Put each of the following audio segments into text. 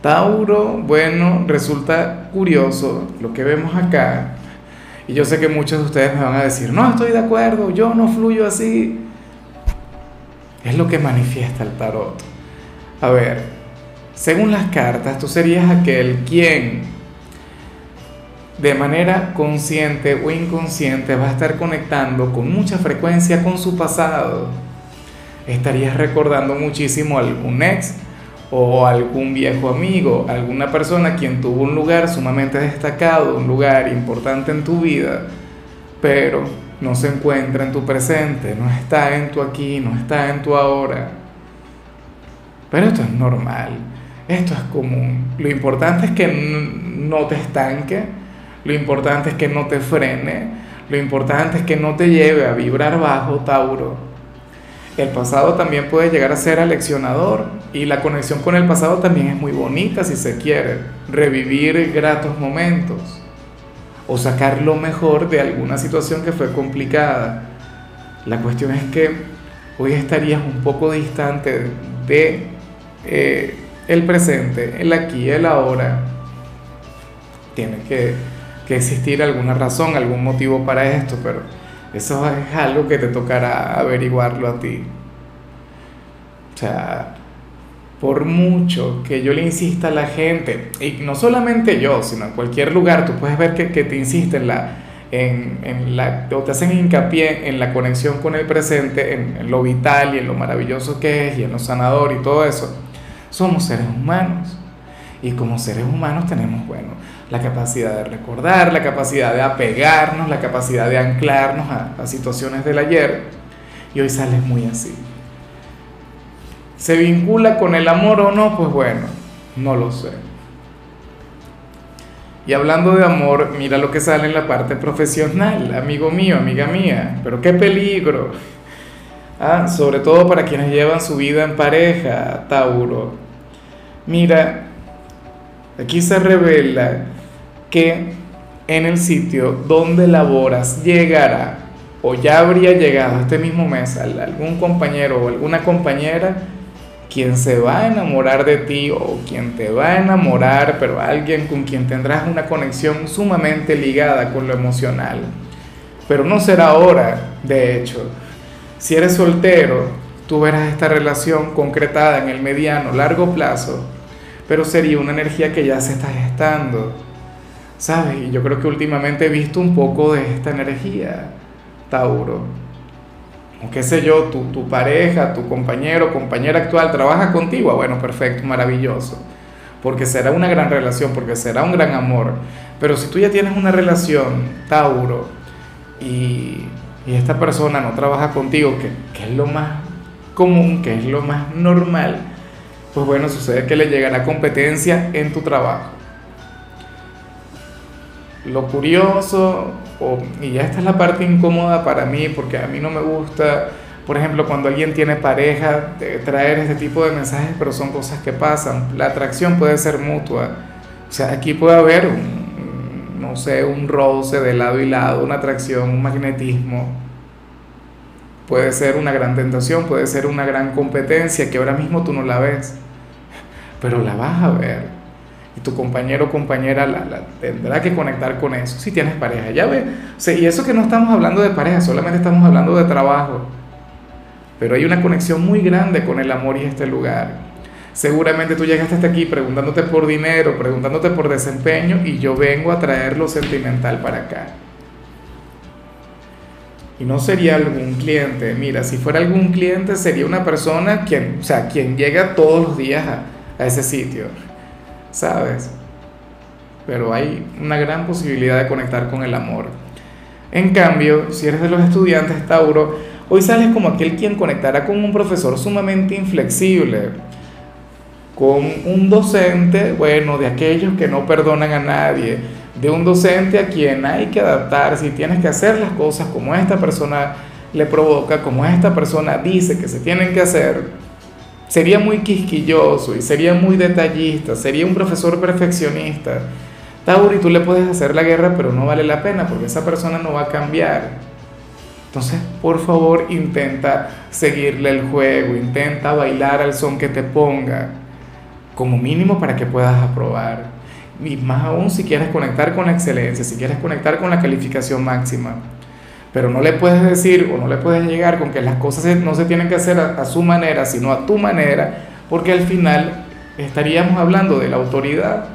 Tauro, bueno, resulta curioso lo que vemos acá. Y yo sé que muchos de ustedes me van a decir, no estoy de acuerdo, yo no fluyo así. Es lo que manifiesta el tarot. A ver, según las cartas, tú serías aquel quien de manera consciente o inconsciente va a estar conectando con mucha frecuencia con su pasado. Estarías recordando muchísimo a algún ex, o algún viejo amigo, alguna persona quien tuvo un lugar sumamente destacado, un lugar importante en tu vida, pero no se encuentra en tu presente, no está en tu aquí, no está en tu ahora. Pero esto es normal, esto es común. Lo importante es que no te estanque, lo importante es que no te frene, lo importante es que no te lleve a vibrar bajo, Tauro el pasado también puede llegar a ser aleccionador y la conexión con el pasado también es muy bonita si se quiere. Revivir gratos momentos o sacar lo mejor de alguna situación que fue complicada. La cuestión es que hoy estarías un poco distante de eh, el presente, el aquí el ahora. Tiene que existir alguna razón, algún motivo para esto, pero eso es algo que te tocará averiguarlo a ti. O sea, por mucho que yo le insista a la gente, y no solamente yo, sino en cualquier lugar, tú puedes ver que, que te insiste en la, en, en, la, o te hacen hincapié en la conexión con el presente, en, en, lo vital y en lo maravilloso que es, y en lo sanador y todo eso. Somos seres humanos. Y como seres humanos tenemos, bueno, la capacidad de recordar, la capacidad de apegarnos, la capacidad de anclarnos a, situaciones del ayer. Y hoy sales muy así. ¿Se vincula con el amor o no? Pues bueno, no lo sé. Y hablando de amor, mira lo que sale en la parte profesional, amigo mío, amiga mía. Pero qué peligro. Ah, sobre todo para quienes llevan su vida en pareja, Tauro. Mira, aquí se revela que en el sitio donde laboras llegará o ya habría llegado este mismo mes algún compañero o alguna compañera quien se va a enamorar de ti o quien te va a enamorar, pero alguien con quien tendrás una conexión sumamente ligada con lo emocional. Pero no será ahora, de hecho. Si eres soltero, tú verás esta relación concretada en el mediano, largo plazo, pero sería una energía que ya se está gestando ¿Sabes? Y yo creo que últimamente he visto un poco de esta energía, Tauro. O qué sé yo, tu, tu pareja, tu compañero, compañera actual trabaja contigo. Ah, bueno, perfecto, maravilloso. Porque será una gran relación, porque será un gran amor. Pero si tú ya tienes una relación, Tauro, y, y esta persona no trabaja contigo, que, que es lo más común, que es lo más normal, pues bueno, sucede que le llegará competencia en tu trabajo lo curioso, y ya esta es la parte incómoda para mí, porque a mí no me gusta, por ejemplo, cuando alguien tiene pareja, traer este tipo de mensajes, pero son cosas que pasan. La atracción puede ser mutua. O sea, aquí puede haber, un, no sé, un roce de lado y lado, una atracción, un magnetismo. Puede ser una gran tentación, puede ser una gran competencia que ahora mismo tú no la ves, pero la vas a ver tu compañero o compañera tendrá que conectar con eso si tienes pareja. Ya ve, y eso que no estamos hablando de pareja, solamente estamos hablando de trabajo. Pero hay una conexión muy grande con el amor y este lugar. Seguramente tú llegaste hasta aquí preguntándote por dinero, preguntándote por desempeño y yo vengo a traer lo sentimental para acá. Y no sería algún cliente, mira, si fuera algún cliente sería una persona quien, o sea, quien llega todos los días a ese sitio ¿sabes? Pero hay una gran posibilidad de conectar con el amor. En cambio, si eres de los estudiantes Tauro, hoy sales como aquel quien conectará con un profesor sumamente inflexible con un docente, bueno, de aquellos que no perdonan a nadie, de un docente a quien hay que adaptarse y tienes que hacer las cosas como esta persona le provoca, como esta persona dice que se tienen que hacer, sería muy quisquilloso y sería muy detallista, sería un profesor perfeccionista. Tauri, tú le puedes hacer la guerra, pero no vale la pena porque esa persona no va a cambiar. Entonces, por favor, intenta seguirle el juego, intenta bailar al son que te ponga, como mínimo para que puedas aprobar. Y más aún si quieres conectar con la excelencia, si quieres conectar con la calificación máxima. Pero no le puedes decir o no le puedes llegar con que las cosas no se tienen que hacer a, a su manera, sino a tu manera, porque al final estaríamos hablando de la autoridad.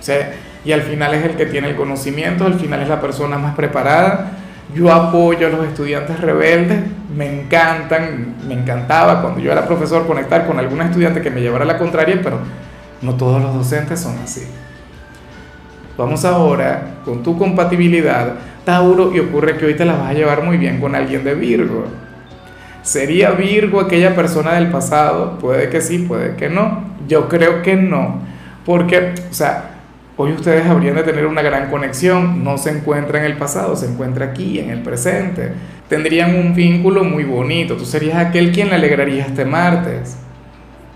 O sea, y al final es el que tiene el conocimiento, al final es la persona más preparada yo apoyo a los estudiantes rebeldes, me encantan, me encantaba cuando yo era profesor conectar con algún estudiante que me llevara la contraria, pero no todos los docentes son así. Vamos ahora con tu compatibilidad, Tauro, y ocurre que hoy te la vas a llevar muy bien con alguien de Virgo. ¿Sería Virgo aquella persona del pasado? Puede que sí, puede que no. Yo creo que no. Porque, o sea, Hoy ustedes habrían de tener una gran conexión, no se encuentra en el pasado, se encuentra aquí, en el presente. Tendrían un vínculo muy bonito, tú serías aquel quien le alegraría este martes,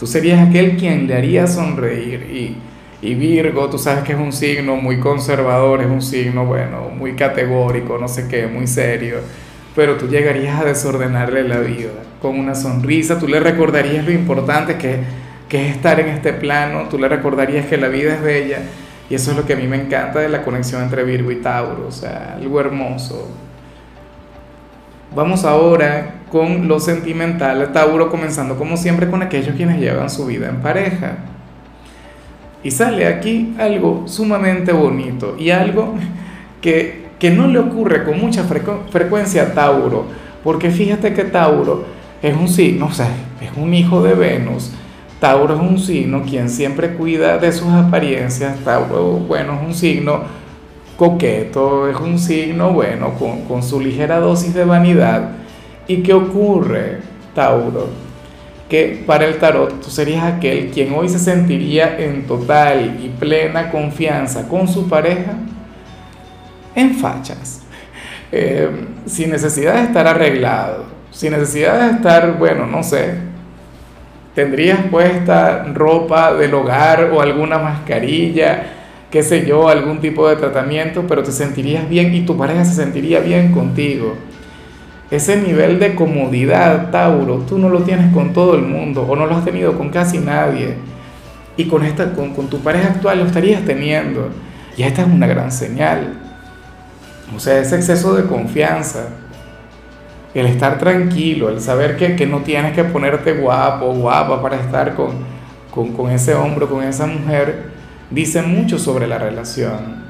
tú serías aquel quien le haría sonreír y, y Virgo, tú sabes que es un signo muy conservador, es un signo, bueno, muy categórico, no sé qué, muy serio, pero tú llegarías a desordenarle la vida con una sonrisa, tú le recordarías lo importante que, que es estar en este plano, tú le recordarías que la vida es bella. Y eso es lo que a mí me encanta de la conexión entre Virgo y Tauro, o sea, algo hermoso. Vamos ahora con lo sentimental, Tauro comenzando como siempre con aquellos quienes llevan su vida en pareja. Y sale aquí algo sumamente bonito y algo que, que no le ocurre con mucha frecuencia a Tauro, porque fíjate que Tauro es un signo, o sea, es un hijo de Venus, Tauro es un signo quien siempre cuida de sus apariencias. Tauro, bueno, es un signo coqueto, es un signo, bueno, con, su ligera dosis de vanidad. ¿Y qué ocurre, Tauro? Para el tarot tú serías aquel quien hoy se sentiría en total y plena confianza con su pareja en fachas, eh, sin necesidad de estar arreglado, sin necesidad de estar, bueno, no sé, tendrías puesta ropa del hogar o alguna mascarilla, qué sé yo, algún tipo de tratamiento, pero te sentirías bien y tu pareja se sentiría bien contigo. Ese nivel de comodidad, Tauro, tú no lo tienes con todo el mundo o no lo has tenido con casi nadie. Y con, esta, con, con tu pareja actual lo estarías teniendo. Y esta es una gran señal. O sea, ese exceso de confianza el estar tranquilo, el saber que, que no tienes que ponerte guapo guapa para estar con, con, con ese hombre, con esa mujer, dice mucho sobre la relación.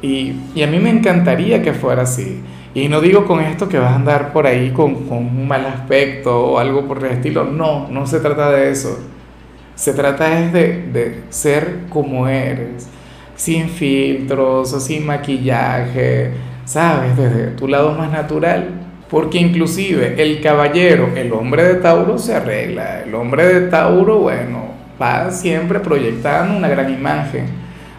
Y, y, a mí me encantaría que fuera así. Y no digo con esto que vas a andar por ahí con, con un mal aspecto o algo por el estilo. No, no se trata de eso. Se trata es de, de ser como eres, sin filtros sin maquillaje, ¿sabes? Desde tu lado más natural porque inclusive el caballero, el hombre de Tauro se arregla, el hombre de Tauro, bueno, va siempre proyectando una gran imagen,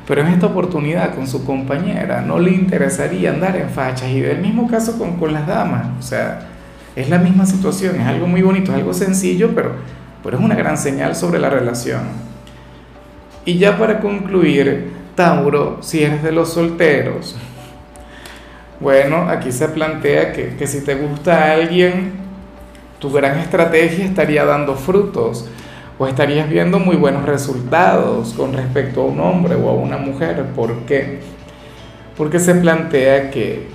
pero en esta oportunidad con su compañera no le interesaría andar en fachas y del mismo caso con, con las damas, o sea, es la misma situación, es algo muy bonito, es algo sencillo, pero, pero es una gran señal sobre la relación. Y ya para concluir, Tauro, si eres de los solteros, bueno, aquí se plantea que, si te gusta alguien, tu gran estrategia estaría dando frutos o estarías viendo muy buenos resultados con respecto a un hombre o a una mujer. ¿Por qué? Porque se plantea que,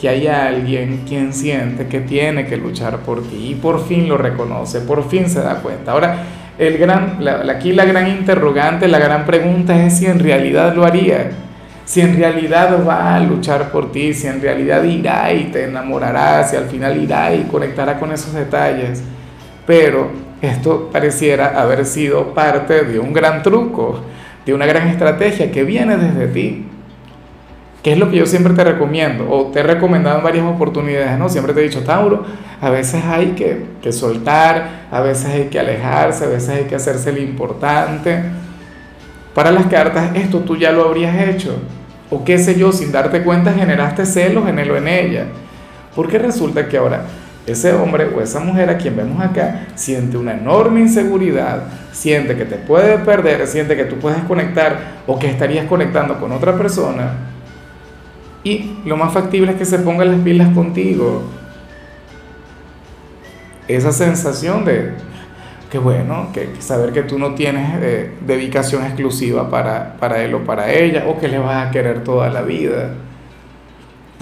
que hay alguien quien siente que tiene que luchar por ti y por fin lo reconoce, por fin se da cuenta. Ahora, el gran, aquí la gran interrogante, la gran pregunta es si en realidad lo haría si en realidad va a luchar por ti, si en realidad irá y te enamorará, si al final irá y conectará con esos detalles. Pero esto pareciera haber sido parte de un gran truco, de una gran estrategia que viene desde ti. ¿Qué es lo que yo siempre te recomiendo? O te he recomendado en varias oportunidades, ¿no? Siempre te he dicho, Tauro, a veces hay que, que soltar, a veces hay que alejarse, a veces hay que hacerse lo importante. Para las cartas, esto tú ya lo habrías hecho. O qué sé yo, sin darte cuenta generaste celos en él o en ella. Porque resulta que ahora ese hombre o esa mujer a quien vemos acá siente una enorme inseguridad, siente que te puede perder, siente que tú puedes conectar o que estarías conectando con otra persona. Y lo más factible es que se ponga las pilas contigo. Esa sensación de que bueno, que, saber que tú no tienes eh, dedicación exclusiva para, para él o para ella, o que le vas a querer toda la vida.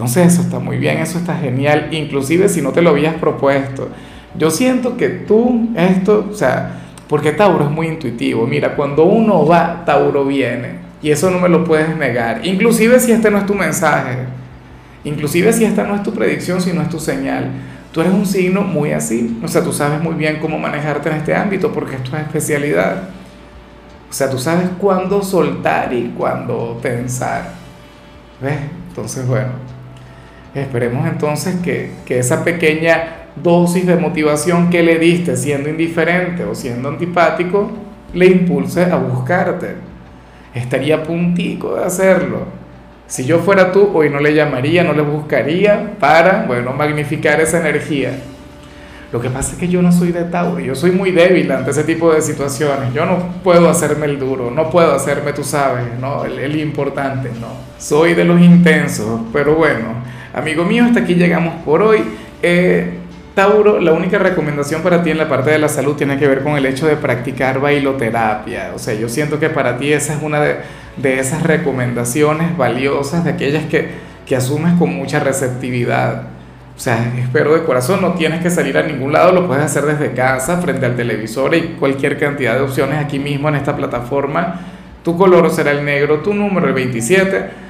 Entonces eso está muy bien, eso está genial, inclusive si no te lo habías propuesto. Yo siento que tú, esto, o sea, porque Tauro es muy intuitivo, mira, cuando uno va, Tauro viene, y eso no me lo puedes negar, inclusive si este no es tu mensaje, inclusive si esta no es tu predicción, si no es tu señal. Tú eres un signo muy así, o sea, tú sabes muy bien cómo manejarte en este ámbito porque es tu especialidad. O sea, tú sabes cuándo soltar y cuándo pensar. ¿Ves? Entonces, bueno, Esperemos entonces que, esa pequeña dosis de motivación que le diste siendo indiferente o siendo antipático, le impulse a buscarte. Estaría puntico de hacerlo. Si yo fuera tú, hoy no le llamaría, no le buscaría para, bueno, magnificar esa energía. Lo que pasa es que yo no soy de Tauro, yo soy muy débil ante ese tipo de situaciones. Yo no puedo hacerme el duro, no puedo hacerme, tú sabes, ¿no? El, el importante, no. Soy de los intensos, pero bueno, Amigo mío, hasta aquí llegamos por hoy. Eh, Tauro, la única recomendación para ti en la parte de la salud tiene que ver con el hecho de practicar bailoterapia. O sea, yo siento que para ti esa es una de, esas recomendaciones valiosas, de aquellas que, que asumes con mucha receptividad. O sea, espero de corazón, no tienes que salir a ningún lado, lo puedes hacer desde casa, frente al televisor y cualquier cantidad de opciones aquí mismo en esta plataforma. Tu color será el negro, tu número el 27